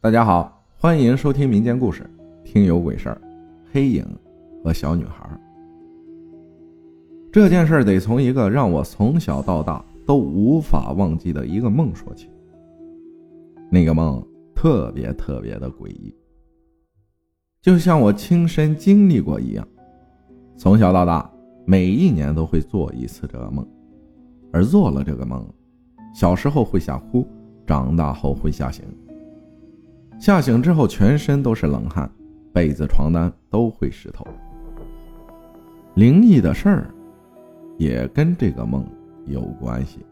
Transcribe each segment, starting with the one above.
大家好，欢迎收听民间故事《听有鬼事儿》，黑影和小女孩。这件事得从一个让我从小到大都无法忘记的一个梦说起。那个梦特别特别的诡异，就像我亲身经历过一样。从小到大，每一年都会做一次这个梦，而做了这个梦，小时候会吓哭，长大后会吓醒。吓醒之后，全身都是冷汗，被子、床单都会湿透。灵异的事儿也跟这个梦有关系，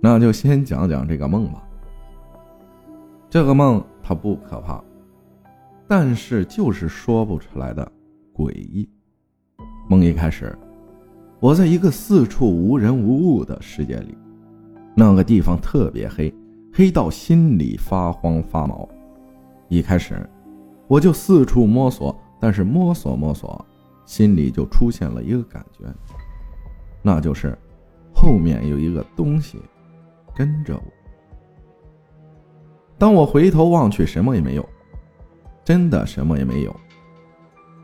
那就先讲讲这个梦吧。这个梦它不可怕，但是就是说不出来的诡异。梦一开始，我在一个四处无人无物的世界里，那个地方特别黑。黑到心里发慌发毛，一开始我就四处摸索，但是摸索摸索，心里就出现了一个感觉，那就是后面有一个东西跟着我。当我回头望去，什么也没有，真的什么也没有。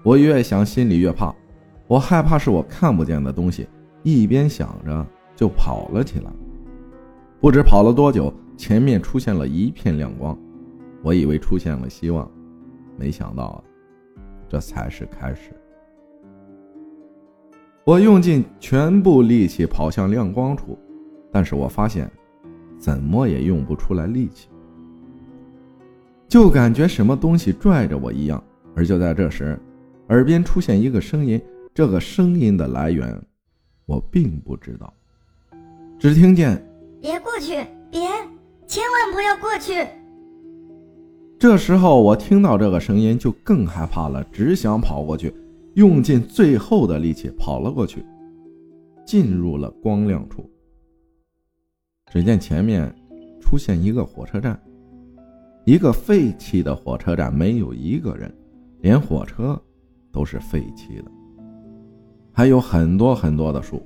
我越想心里越怕，我害怕是我看不见的东西，一边想着就跑了起来，不知跑了多久。前面出现了一片亮光，我以为出现了希望，没想到，这才是开始。我用尽全部力气跑向亮光处，但是我发现怎么也用不出来力气，就感觉什么东西拽着我一样。而就在这时，耳边出现一个声音，这个声音的来源我并不知道，只听见“别过去，别”。千万不要过去！这时候我听到这个声音就更害怕了，只想跑过去，用尽最后的力气跑了过去，进入了光亮处。只见前面出现一个火车站，一个废弃的火车站，没有一个人，连火车都是废弃的，还有很多很多的树，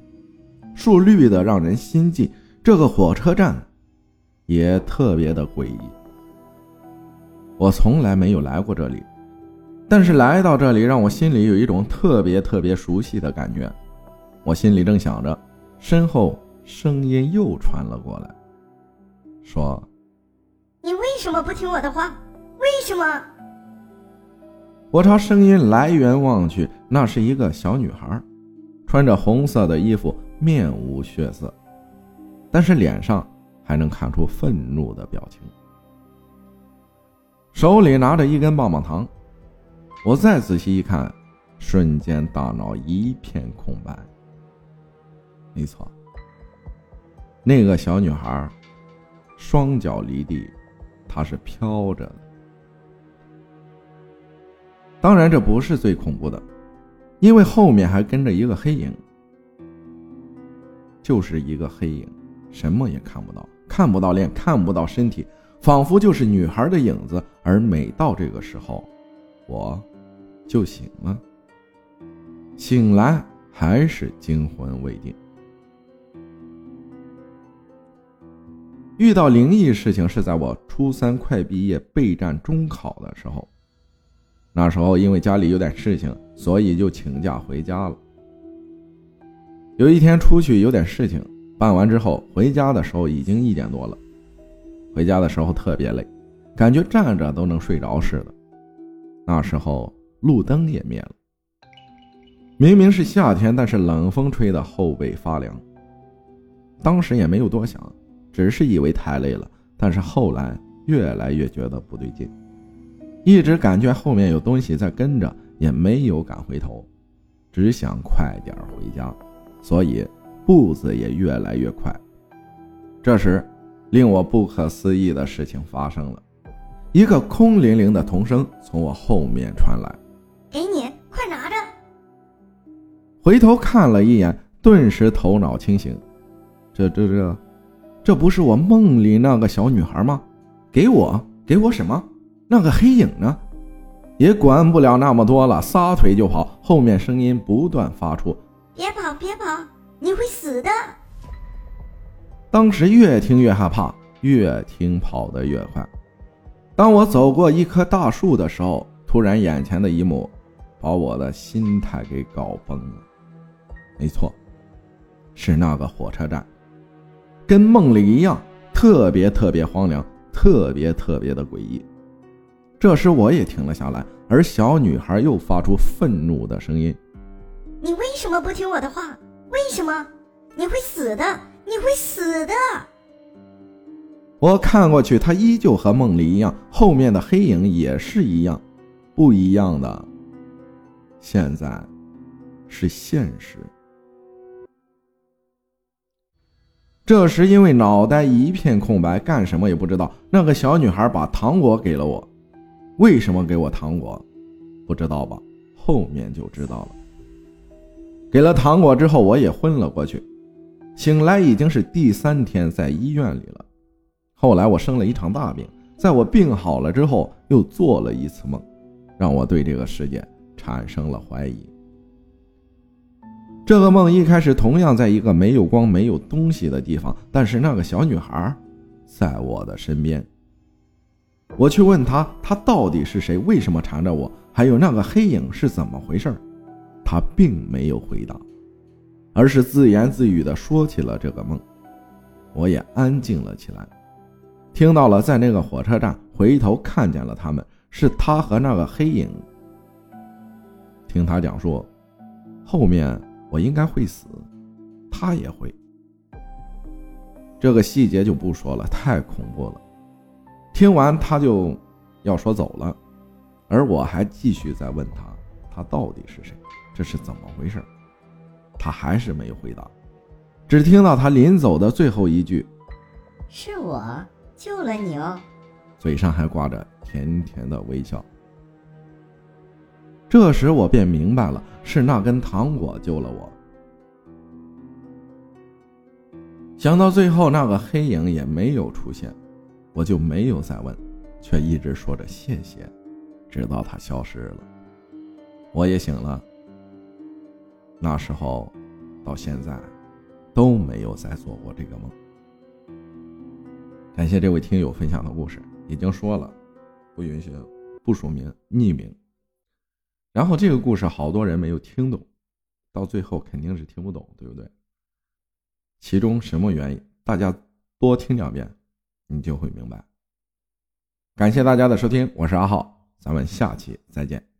树绿的让人心悸。这个火车站。也特别的诡异。我从来没有来过这里，但是来到这里，让我心里有一种特别特别熟悉的感觉。我心里正想着，身后声音又传了过来，说：“你为什么不听我的话？为什么？”我朝声音来源望去，那是一个小女孩，穿着红色的衣服，面无血色，但是脸上……还能看出愤怒的表情，手里拿着一根棒棒糖。我再仔细一看，瞬间大脑一片空白。没错，那个小女孩双脚离地，她是飘着的。当然，这不是最恐怖的，因为后面还跟着一个黑影，就是一个黑影，什么也看不到。看不到脸，看不到身体，仿佛就是女孩的影子。而每到这个时候，我就醒了。醒来还是惊魂未定。遇到灵异事情是在我初三快毕业备战中考的时候。那时候因为家里有点事情，所以就请假回家了。有一天出去有点事情。办完之后回家的时候已经一点多了，回家的时候特别累，感觉站着都能睡着似的。那时候路灯也灭了，明明是夏天，但是冷风吹得后背发凉。当时也没有多想，只是以为太累了，但是后来越来越觉得不对劲，一直感觉后面有东西在跟着，也没有敢回头，只想快点回家，所以。步子也越来越快。这时，令我不可思议的事情发生了，一个空灵灵的童声从我后面传来：“给你，快拿着。”回头看了一眼，顿时头脑清醒。这、这、这，这不是我梦里那个小女孩吗？给我，给我什么？那个黑影呢？也管不了那么多了，撒腿就跑。后面声音不断发出：“别跑，别跑。”你会死的！当时越听越害怕，越听跑得越快。当我走过一棵大树的时候，突然眼前的一幕把我的心态给搞崩了。没错，是那个火车站，跟梦里一样，特别特别荒凉，特别特别的诡异。这时我也停了下来，而小女孩又发出愤怒的声音：“你为什么不听我的话？为什么？你会死的！你会死的！”我看过去，他依旧和梦里一样，后面的黑影也是一样，不一样的，现在是现实。这时，因为脑袋一片空白，干什么也不知道。那个小女孩把糖果给了我，为什么给我糖果？不知道吧？后面就知道了。给了糖果之后，我也昏了过去。醒来已经是第三天在医院里了。后来我生了一场大病，在我病好了之后，又做了一次梦，让我对这个世界产生了怀疑。这个梦一开始同样在一个没有光、没有东西的地方，但是那个小女孩在我的身边。我去问她，她到底是谁？为什么缠着我？还有那个黑影是怎么回事？他并没有回答，而是自言自语地说起了这个梦。我也安静了起来。听到了，在那个火车站回头看见了他们，是他和那个黑影。听他讲述，后面我应该会死，他也会。这个细节就不说了，太恐怖了。听完他就要说走了，而我还继续在问他，他到底是谁？这是怎么回事？他还是没有回答，只听到他临走的最后一句：“是我。”救了你哦，嘴上还挂着甜甜的微笑。这时我便明白了，是那根糖果救了我。想到最后那个黑影也没有出现，我就没有再问，却一直说着谢谢，直到他消失了。我也醒了。那时候，到现在，都没有再做过这个梦。感谢这位听友分享的故事，已经说了，不允许不署名匿名。然后这个故事好多人没有听懂，到最后肯定是听不懂，对不对？其中什么原因？大家多听两遍，你就会明白。感谢大家的收听，我是阿浩，咱们下期再见。